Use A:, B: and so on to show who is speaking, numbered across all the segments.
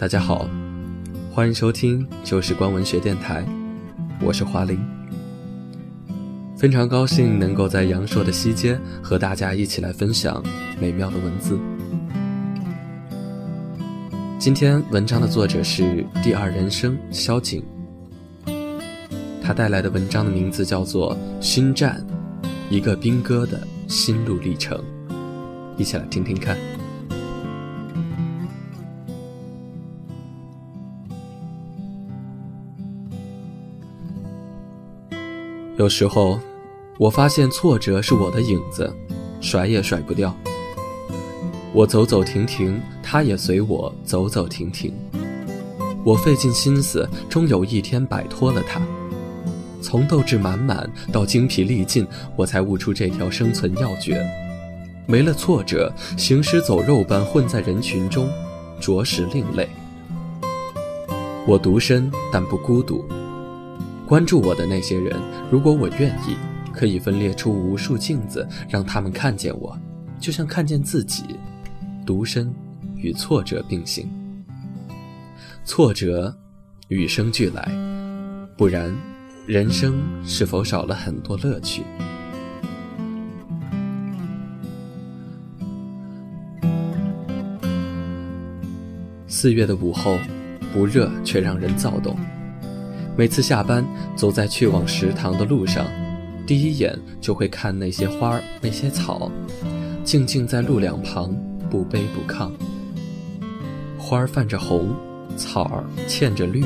A: 大家好，欢迎收听旧时光文学电台，我是华林。非常高兴能够在阳朔的西街和大家一起来分享美妙的文字。今天文章的作者是第二人生萧景，他带来的文章的名字叫做《新战》，一个兵哥的心路历程，一起来听听看。有时候，我发现挫折是我的影子，甩也甩不掉。我走走停停，它也随我走走停停。我费尽心思，终有一天摆脱了它。从斗志满满到精疲力尽，我才悟出这条生存要诀：没了挫折，行尸走肉般混在人群中，着实另类。我独身，但不孤独。关注我的那些人，如果我愿意，可以分裂出无数镜子，让他们看见我，就像看见自己。独身与挫折并行，挫折与生俱来，不然人生是否少了很多乐趣？四月的午后，不热却让人躁动。每次下班，走在去往食堂的路上，第一眼就会看那些花儿、那些草，静静在路两旁，不卑不亢。花儿泛着红，草儿嵌着绿，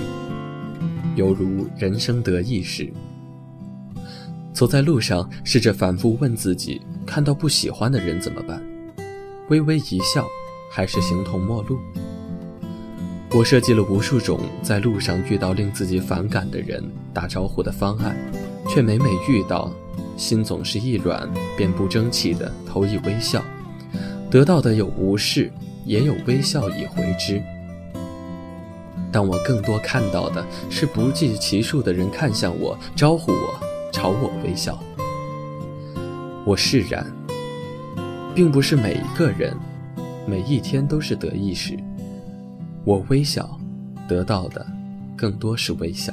A: 犹如人生得意时。走在路上，试着反复问自己：看到不喜欢的人怎么办？微微一笑，还是形同陌路？我设计了无数种在路上遇到令自己反感的人打招呼的方案，却每每遇到，心总是一软，便不争气的投以微笑。得到的有无视，也有微笑以回之。但我更多看到的是不计其数的人看向我，招呼我，朝我微笑。我释然，并不是每一个人，每一天都是得意时。我微笑，得到的更多是微笑。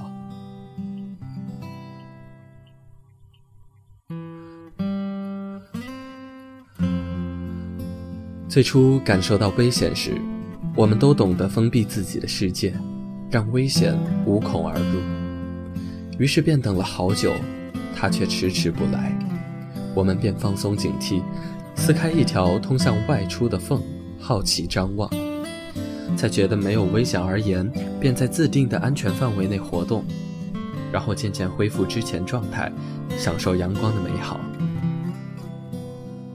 A: 最初感受到危险时，我们都懂得封闭自己的世界，让危险无孔而入。于是便等了好久，他却迟迟不来，我们便放松警惕，撕开一条通向外出的缝，好奇张望。才觉得没有危险而言，便在自定的安全范围内活动，然后渐渐恢复之前状态，享受阳光的美好。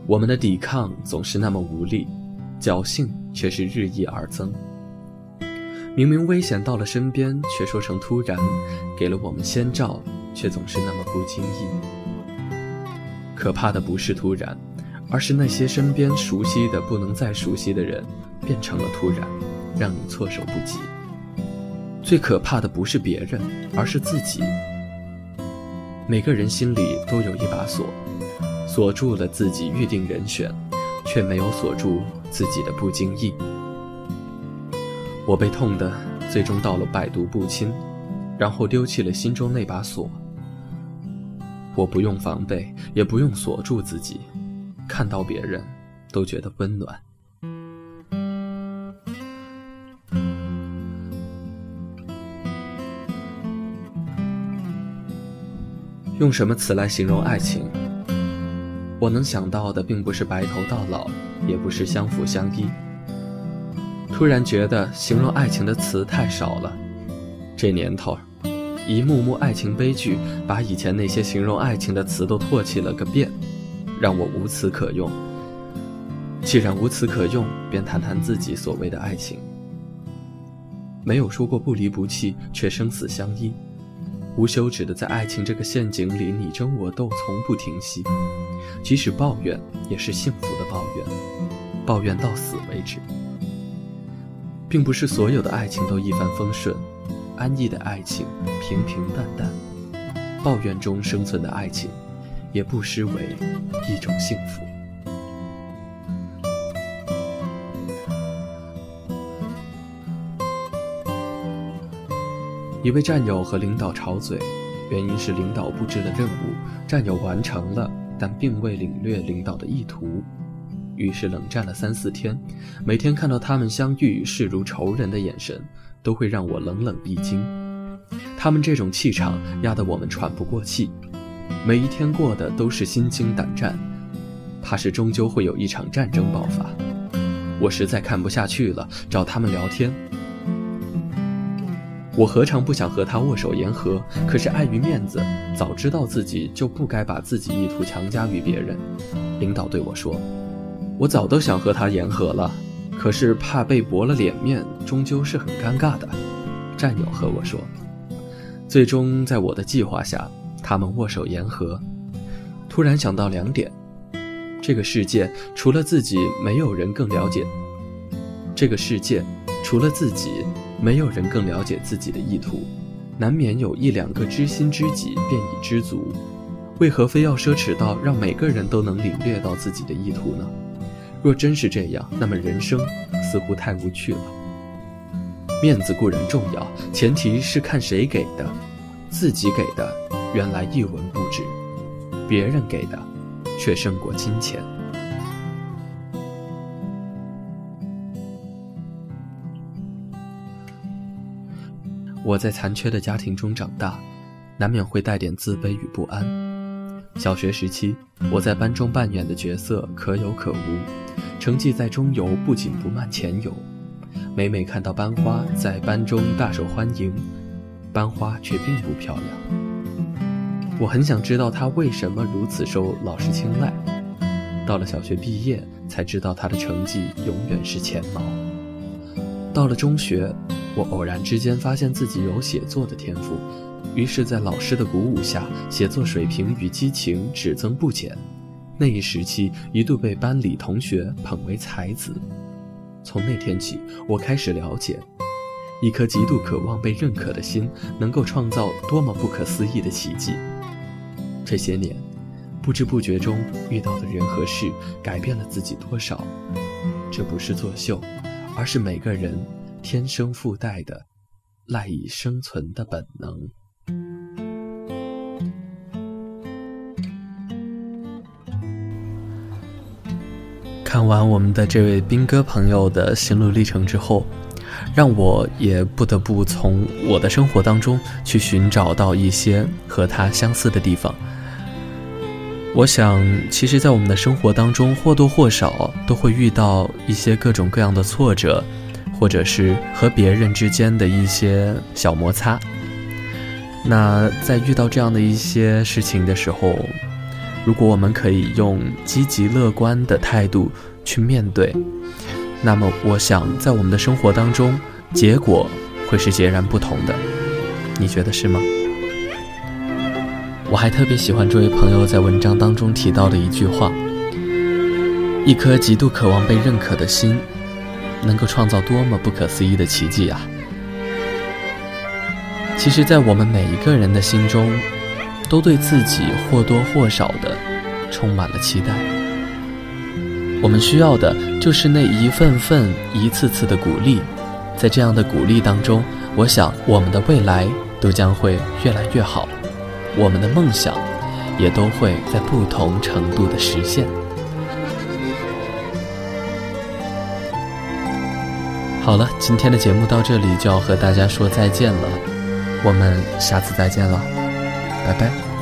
A: 我们的抵抗总是那么无力，侥幸却是日益而增。明明危险到了身边，却说成突然，给了我们先兆，却总是那么不经意。可怕的不是突然，而是那些身边熟悉的不能再熟悉的人，变成了突然。让你措手不及。最可怕的不是别人，而是自己。每个人心里都有一把锁，锁住了自己预定人选，却没有锁住自己的不经意。我被痛的，最终到了百毒不侵，然后丢弃了心中那把锁。我不用防备，也不用锁住自己，看到别人，都觉得温暖。用什么词来形容爱情？我能想到的并不是白头到老，也不是相辅相依。突然觉得形容爱情的词太少了。这年头，一幕幕爱情悲剧把以前那些形容爱情的词都唾弃了个遍，让我无词可用。既然无词可用，便谈谈自己所谓的爱情。没有说过不离不弃，却生死相依。无休止的在爱情这个陷阱里你争我斗，从不停息。即使抱怨，也是幸福的抱怨，抱怨到死为止。并不是所有的爱情都一帆风顺，安逸的爱情平平淡淡，抱怨中生存的爱情，也不失为一种幸福。一位战友和领导吵嘴，原因是领导布置了任务，战友完成了，但并未领略领导的意图，于是冷战了三四天。每天看到他们相遇视如仇人的眼神，都会让我冷冷一惊。他们这种气场压得我们喘不过气，每一天过的都是心惊胆战，怕是终究会有一场战争爆发。我实在看不下去了，找他们聊天。我何尝不想和他握手言和？可是碍于面子，早知道自己就不该把自己意图强加于别人。领导对我说：“我早都想和他言和了，可是怕被驳了脸面，终究是很尴尬的。”战友和我说。最终，在我的计划下，他们握手言和。突然想到两点：这个世界除了自己，没有人更了解。这个世界除了自己。没有人更了解自己的意图，难免有一两个知心知己便已知足，为何非要奢侈到让每个人都能领略到自己的意图呢？若真是这样，那么人生似乎太无趣了。面子固然重要，前提是看谁给的，自己给的原来一文不值，别人给的却胜过金钱。我在残缺的家庭中长大，难免会带点自卑与不安。小学时期，我在班中扮演的角色可有可无，成绩在中游不紧不慢前游。每每看到班花在班中大受欢迎，班花却并不漂亮。我很想知道她为什么如此受老师青睐。到了小学毕业，才知道她的成绩永远是前茅。到了中学。我偶然之间发现自己有写作的天赋，于是，在老师的鼓舞下，写作水平与激情只增不减。那一时期，一度被班里同学捧为才子。从那天起，我开始了解，一颗极度渴望被认可的心，能够创造多么不可思议的奇迹。这些年，不知不觉中遇到的人和事，改变了自己多少？这不是作秀，而是每个人。天生附带的赖以生存的本能。看完我们的这位兵哥朋友的心路历程之后，让我也不得不从我的生活当中去寻找到一些和他相似的地方。我想，其实，在我们的生活当中，或多或少都会遇到一些各种各样的挫折。或者是和别人之间的一些小摩擦。那在遇到这样的一些事情的时候，如果我们可以用积极乐观的态度去面对，那么我想在我们的生活当中，结果会是截然不同的。你觉得是吗？我还特别喜欢这位朋友在文章当中提到的一句话：一颗极度渴望被认可的心。能够创造多么不可思议的奇迹啊！其实，在我们每一个人的心中，都对自己或多或少的充满了期待。我们需要的就是那一份份、一次次的鼓励。在这样的鼓励当中，我想我们的未来都将会越来越好，我们的梦想也都会在不同程度的实现。好了，今天的节目到这里就要和大家说再见了，我们下次再见了，拜拜。